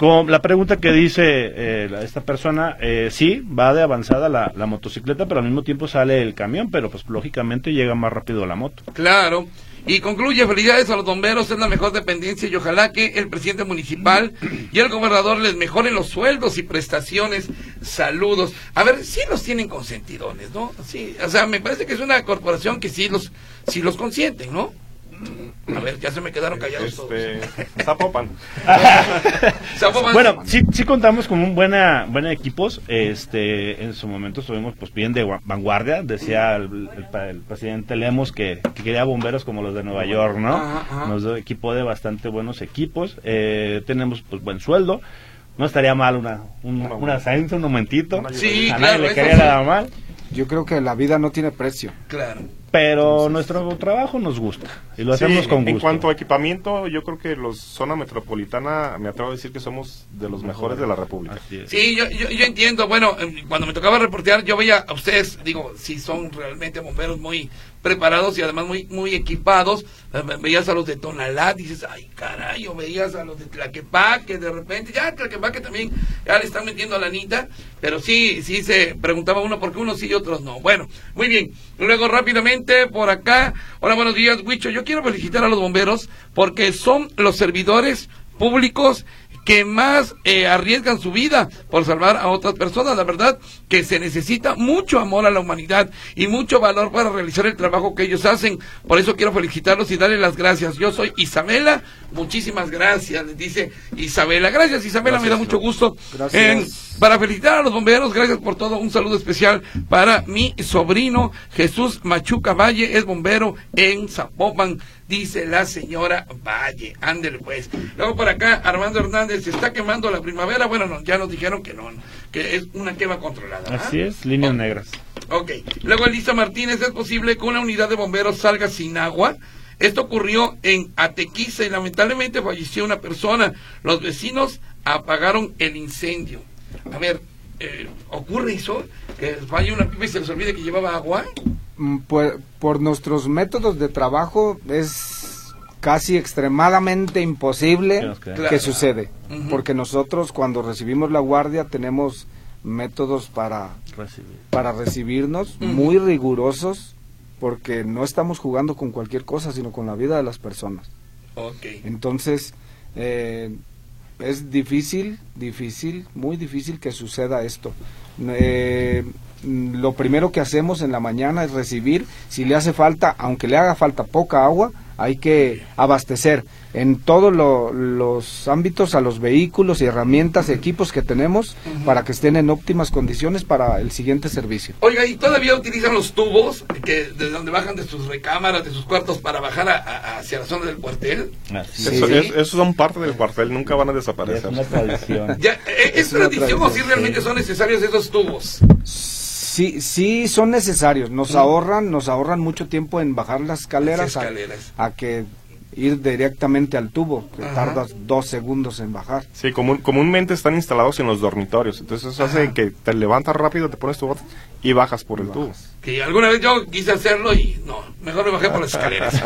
Con la pregunta que dice eh, esta persona, eh, sí, va de avanzada la, motocicleta, pero al mismo tiempo sale el camión, pero pues lógicamente llega más rápido la moto. Claro. Y concluye, felicidades a los bomberos, es la mejor dependencia y ojalá que el presidente municipal y el gobernador les mejoren los sueldos y prestaciones. Saludos. A ver, sí los tienen consentidones, ¿no? Sí, o sea, me parece que es una corporación que sí los, sí los consienten, ¿no? A ver, ya se me quedaron callados este, Zapopan. Bueno, sí, sí contamos con un buena, buena equipos. Este, en su momento estuvimos pues bien de vanguardia. Decía el, presidente Lemos que, quería bomberos como los de Nueva York, ¿no? Nos equipó de bastante buenos equipos. Eh, tenemos pues buen sueldo. No estaría mal una, un, una ascenso, un momentito. Sí, a nadie le quería nada mal. Yo creo que la vida no tiene precio. Claro pero nuestro trabajo nos gusta y lo hacemos con gusto. En cuanto a equipamiento, yo creo que los zona metropolitana, me atrevo a decir que somos de los mejores de la República. Sí, yo, yo, yo, entiendo. Bueno, em, cuando me tocaba reportear, yo veía a ustedes, digo, si son realmente bomberos muy preparados y además muy muy equipados. Eh, veías a los de Tonalá, dices, ay caray, o veías a los de Tlaquepaque, de repente, ya Tlaquepaque también, ya le están metiendo a la anita, pero sí, sí se preguntaba uno por qué unos sí y otros no. Bueno, muy bien. Luego rápidamente por acá, hola, buenos días, Huicho. Yo quiero felicitar a los bomberos porque son los servidores públicos que más eh, arriesgan su vida por salvar a otras personas. La verdad que se necesita mucho amor a la humanidad y mucho valor para realizar el trabajo que ellos hacen. Por eso quiero felicitarlos y darles las gracias. Yo soy Isabela, muchísimas gracias, les dice Isabela. Gracias Isabela, me da mucho gusto. Gracias. para felicitar a los bomberos, gracias por todo. Un saludo especial para mi sobrino Jesús Machuca Valle, es bombero en Zapopan dice la señora Valle. Ándele pues. Luego por acá, Armando Hernández, se está quemando la primavera. Bueno, no, ya nos dijeron que no, que es una quema controlada. Así es, líneas negras. Ok. Luego Elisa Martínez, ¿es posible que una unidad de bomberos salga sin agua? Esto ocurrió en Atequiza y lamentablemente falleció una persona. Los vecinos apagaron el incendio. A ver, eh, ¿ocurre eso? ¿Que falle una pipa y se les olvide que llevaba agua? Mm, por, por nuestros métodos de trabajo es casi extremadamente imposible que sucede, porque nosotros cuando recibimos la guardia tenemos métodos para, para recibirnos, muy rigurosos, porque no estamos jugando con cualquier cosa, sino con la vida de las personas. Entonces, eh, es difícil, difícil, muy difícil que suceda esto. Eh, lo primero que hacemos en la mañana es recibir, si le hace falta, aunque le haga falta poca agua, hay que abastecer en todos los ámbitos a los vehículos y herramientas, equipos que tenemos para que estén en óptimas condiciones para el siguiente servicio. Oiga, ¿y todavía utilizan los tubos que de donde bajan de sus recámaras, de sus cuartos para bajar hacia la zona del cuartel? Eso, son parte del cuartel, nunca van a desaparecer. Es una tradición. Eh, ¿Es, tradición o si realmente son necesarios esos tubos? Sí, sí son necesarios. Nos ahorran, nos ahorran mucho tiempo en bajar las escaleras, A, que ir directamente al tubo, que tardas dos segundos en bajar. Sí, comúnmente están instalados en los dormitorios, entonces eso hace que te levantas rápido, te pones tu bote y bajas por el tubo. Que alguna vez yo quise hacerlo y no, mejor me bajé por las escaleras.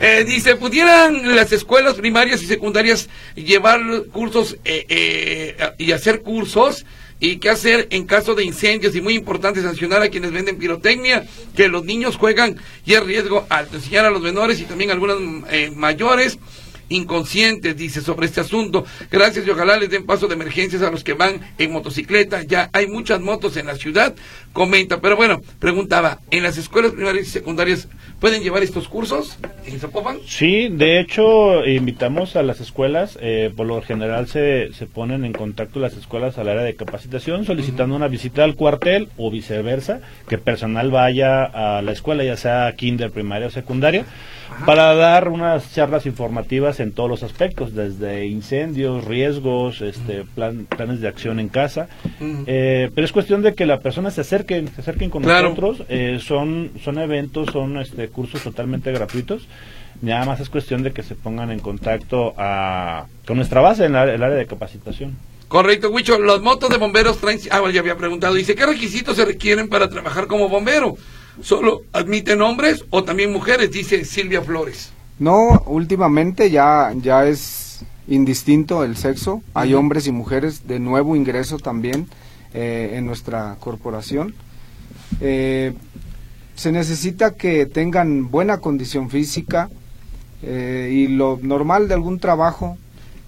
eh, dice, ¿pudieran las escuelas primarias y secundarias llevar cursos eh, eh, y hacer cursos? Y qué hacer en caso de incendios y muy importante sancionar a quienes venden pirotecnia, que los niños juegan y es riesgo al enseñar a los menores y también a algunos eh, mayores inconscientes, dice, sobre este asunto. Gracias y ojalá les den paso de emergencias a los que van en motocicleta. Ya hay muchas motos en la ciudad, comenta. Pero bueno, preguntaba, ¿en las escuelas primarias y secundarias pueden llevar estos cursos en Zapopan? Sí, de hecho, invitamos a las escuelas, eh, por lo general se, se ponen en contacto las escuelas al área de capacitación solicitando una visita al cuartel o viceversa, que personal vaya a la escuela, ya sea kinder, primaria o secundaria para dar unas charlas informativas en todos los aspectos, desde incendios, riesgos, este, planes de acción en casa. Eh, pero es cuestión de que la persona se acerquen, se acerquen con nosotros. Eh, son, son eventos, son este, cursos totalmente gratuitos. Nada más es cuestión de que se pongan en contacto a, con nuestra base en el área de capacitación. Correcto, Huicho. Los motos de bomberos traen... Ah, bueno, ya había preguntado. Dice, ¿qué requisitos se requieren para trabajar como bombero? ¿Solo admiten hombres o también mujeres? Dice Silvia Flores. No, últimamente ya, ya es indistinto el sexo. Hay hombres y mujeres de nuevo ingreso también eh, en nuestra corporación. Eh, se necesita que tengan buena condición física eh, y lo normal de algún trabajo,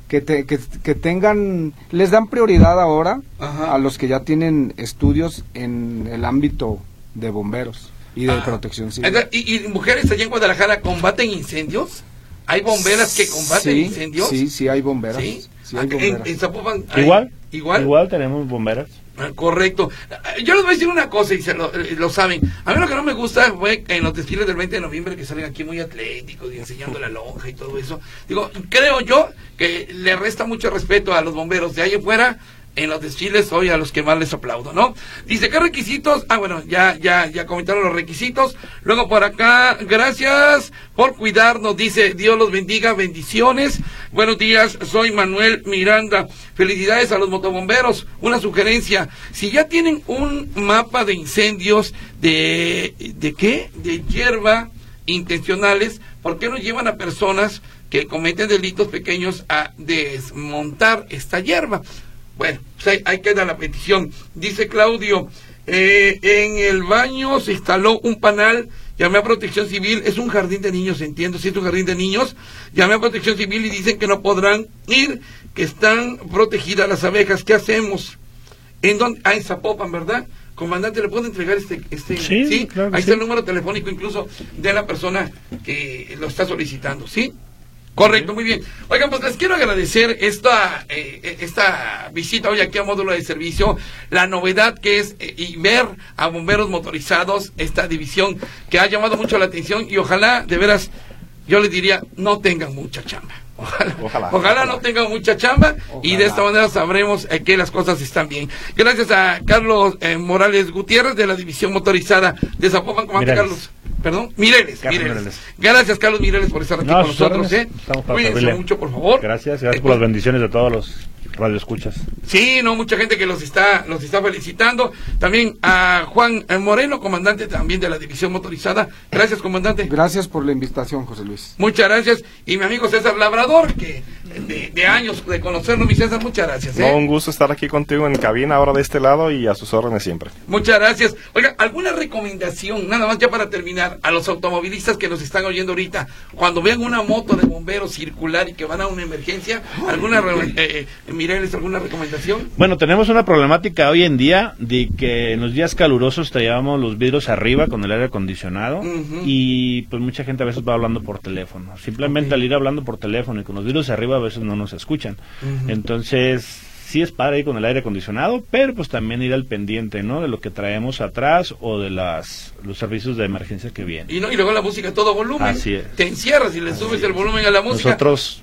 que, que, tengan, les dan prioridad ahora a los que ya tienen estudios en el ámbito de bomberos y de ah. protección civil. ¿Y, mujeres allá en Guadalajara combaten incendios? ¿Hay bomberas que combaten incendios? Sí, sí, hay bomberas. ¿Sí? hay bomberas. En, Zapopan igual, igual. Igual tenemos bomberas. Ah, correcto. Yo les voy a decir una cosa y se lo, eh, lo, saben. A mí lo que no me gusta fue en los desfiles del 20 de noviembre que salen aquí muy atléticos y enseñando la lonja y todo eso. Digo, creo yo que le resta mucho respeto a los bomberos de ahí afuera en los desfiles hoy a los que más les aplaudo, ¿no? Dice, ¿qué requisitos? Ah, bueno, ya, ya, ya comentaron los requisitos. Luego por acá, gracias por cuidarnos, dice, Dios los bendiga, bendiciones. Buenos días, soy Manuel Miranda. Felicidades a los motobomberos. Una sugerencia, si ya tienen un mapa de incendios de, ¿de qué? De hierba intencionales, ¿por qué no llevan a personas que cometen delitos pequeños a desmontar esta hierba? Bueno, pues ahí, queda la petición. Dice Claudio, eh, en el baño se instaló un panal, llamé a Protección Civil, es un jardín de niños, entiendo, si es un jardín de niños, llamé a Protección Civil y dicen que no podrán ir, que están protegidas las abejas, ¿qué hacemos? En donde, ah, en Zapopan, ¿verdad? Comandante, ¿le puedo entregar este? este sí, Ahí está el número telefónico incluso de la persona que lo está solicitando, ¿sí? Correcto, muy bien. Oigan, pues les quiero agradecer esta, eh, esta visita hoy aquí a módulo de servicio, la novedad que es eh, y ver a bomberos motorizados, esta división que ha llamado mucho la atención y ojalá, de veras, yo les diría, no tengan mucha chamba. Ojalá, ojalá, no tengan mucha chamba y de esta manera sabremos eh, que las cosas están bien. Gracias a Carlos Morales Gutiérrez de la división motorizada de Zapopan. Comandante Carlos. Perdón, Mireles, Gracias, Carlos Mireles, por estar aquí con nosotros. ¿eh? Cuídense mucho, por favor. Gracias, gracias por las bendiciones de todos los radioescuchas. Sí, no, mucha gente que los está, los está felicitando. También a Juan Moreno, comandante también de la División Motorizada. Gracias, comandante. Gracias por la invitación, José Luis. Muchas gracias. Y mi amigo César Labrador, que de, años de conocernos, mi César. Muchas gracias. ¿eh? un gusto estar aquí contigo en cabina, ahora de este lado y a sus órdenes siempre. Muchas gracias. Oiga, ¿alguna recomendación, nada más ya para terminar, a los automovilistas que nos están oyendo ahorita, cuando vean una moto de bomberos circular y que van a una emergencia, alguna, eh, eh alguna recomendación? Bueno, tenemos una problemática hoy en día de que en los días calurosos traíamos los vidrios arriba con el aire acondicionado y pues mucha gente a veces va hablando por teléfono. Simplemente al ir hablando por teléfono y con los vidrios arriba veces no nos escuchan. Entonces sí es padre ir con el aire acondicionado, pero pues también ir al pendiente, ¿no? De lo que traemos atrás o de las los servicios de emergencia que vienen. Y, no, y luego la música a todo volumen. Así es. Te encierras y le subes el volumen a la música. Nosotros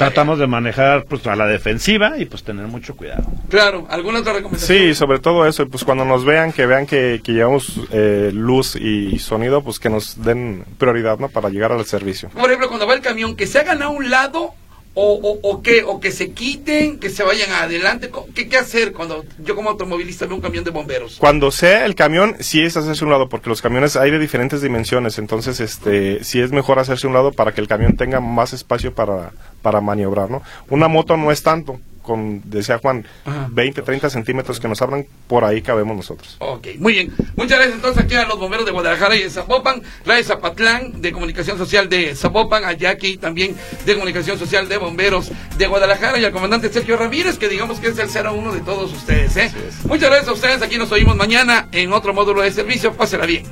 tratamos de manejar pues a la defensiva y pues tener mucho cuidado. Claro, ¿alguna otra recomendación? Sí, sobre todo eso, pues cuando nos vean, que vean que, que llevamos eh, luz y sonido, pues que nos den prioridad, ¿no? Para llegar al servicio. Por ejemplo, cuando va el camión, que se hagan a un lado o, o, que, o que se quiten, que se vayan adelante. ¿Qué, ¿Qué hacer cuando yo como automovilista veo un camión de bomberos? Cuando sea el camión, sí es hacerse un lado, porque los camiones hay de diferentes dimensiones, entonces este sí es mejor hacerse un lado para que el camión tenga más espacio para, para maniobrar, ¿no? Una moto no es tanto, con, decía Juan, 20, 30 centímetros que nos abran, por ahí cabemos nosotros. Ok, muy bien. Muchas gracias entonces aquí a los bomberos de Guadalajara y de Zapopan, la de Zapatlán, de Comunicación Social de Zapopan, a Jackie también de Comunicación Social de Bomberos de Guadalajara y al comandante Sergio Ramírez, que digamos que es el 01 de todos ustedes. ¿eh? Muchas gracias a ustedes, aquí nos oímos mañana en otro módulo de servicio, pásela bien.